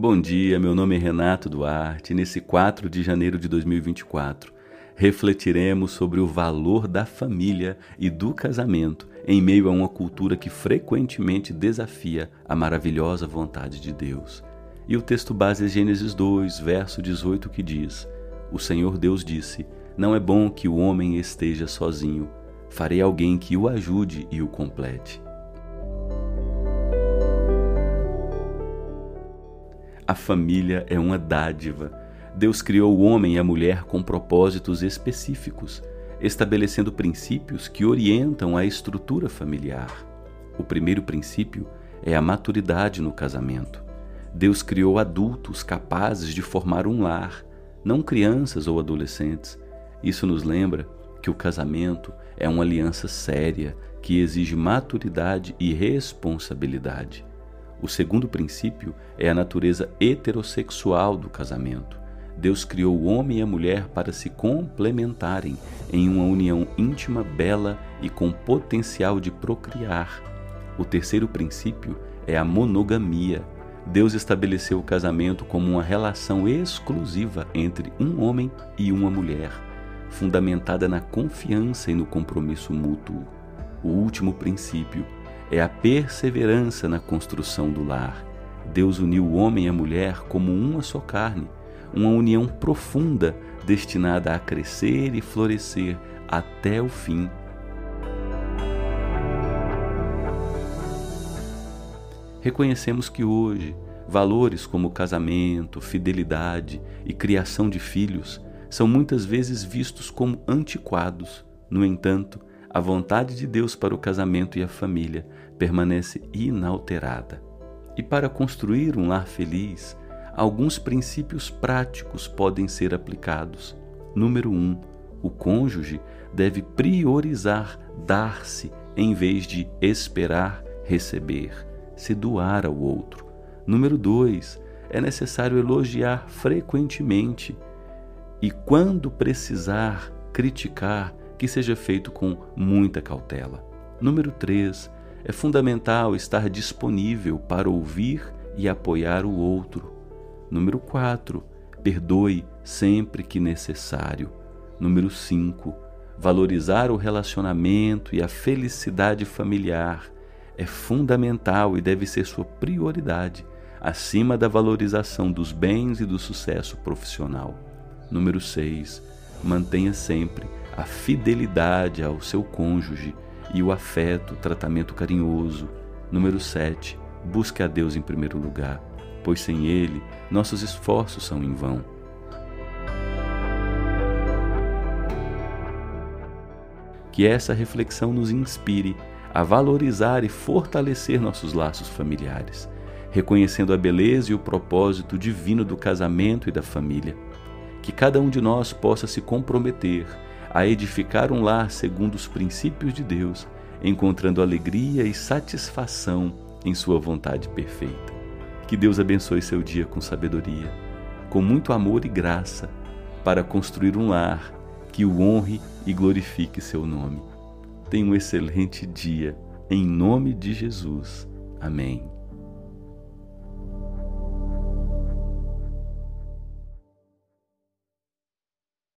Bom dia, meu nome é Renato Duarte. Nesse 4 de janeiro de 2024, refletiremos sobre o valor da família e do casamento em meio a uma cultura que frequentemente desafia a maravilhosa vontade de Deus. E o texto base é Gênesis 2, verso 18, que diz: O Senhor Deus disse: Não é bom que o homem esteja sozinho. Farei alguém que o ajude e o complete. A família é uma dádiva. Deus criou o homem e a mulher com propósitos específicos, estabelecendo princípios que orientam a estrutura familiar. O primeiro princípio é a maturidade no casamento. Deus criou adultos capazes de formar um lar, não crianças ou adolescentes. Isso nos lembra que o casamento é uma aliança séria que exige maturidade e responsabilidade. O segundo princípio é a natureza heterossexual do casamento. Deus criou o homem e a mulher para se complementarem em uma união íntima, bela e com potencial de procriar. O terceiro princípio é a monogamia. Deus estabeleceu o casamento como uma relação exclusiva entre um homem e uma mulher, fundamentada na confiança e no compromisso mútuo. O último princípio é a perseverança na construção do lar. Deus uniu o homem e a mulher como uma só carne, uma união profunda destinada a crescer e florescer até o fim. Reconhecemos que hoje valores como casamento, fidelidade e criação de filhos são muitas vezes vistos como antiquados. No entanto, a vontade de Deus para o casamento e a família permanece inalterada. E para construir um lar feliz, alguns princípios práticos podem ser aplicados. Número 1. Um, o cônjuge deve priorizar dar-se em vez de esperar receber, se doar ao outro. Número 2. É necessário elogiar frequentemente e, quando precisar, criticar que seja feito com muita cautela. Número 3. É fundamental estar disponível para ouvir e apoiar o outro. Número 4. Perdoe sempre que necessário. Número 5. Valorizar o relacionamento e a felicidade familiar é fundamental e deve ser sua prioridade, acima da valorização dos bens e do sucesso profissional. Número 6. Mantenha sempre a fidelidade ao seu cônjuge e o afeto, tratamento carinhoso. Número 7. Busque a Deus em primeiro lugar, pois sem Ele nossos esforços são em vão. Que essa reflexão nos inspire a valorizar e fortalecer nossos laços familiares, reconhecendo a beleza e o propósito divino do casamento e da família. Que cada um de nós possa se comprometer a edificar um lar segundo os princípios de Deus, encontrando alegria e satisfação em Sua vontade perfeita. Que Deus abençoe seu dia com sabedoria, com muito amor e graça, para construir um lar que o honre e glorifique seu nome. Tenha um excelente dia, em nome de Jesus. Amém.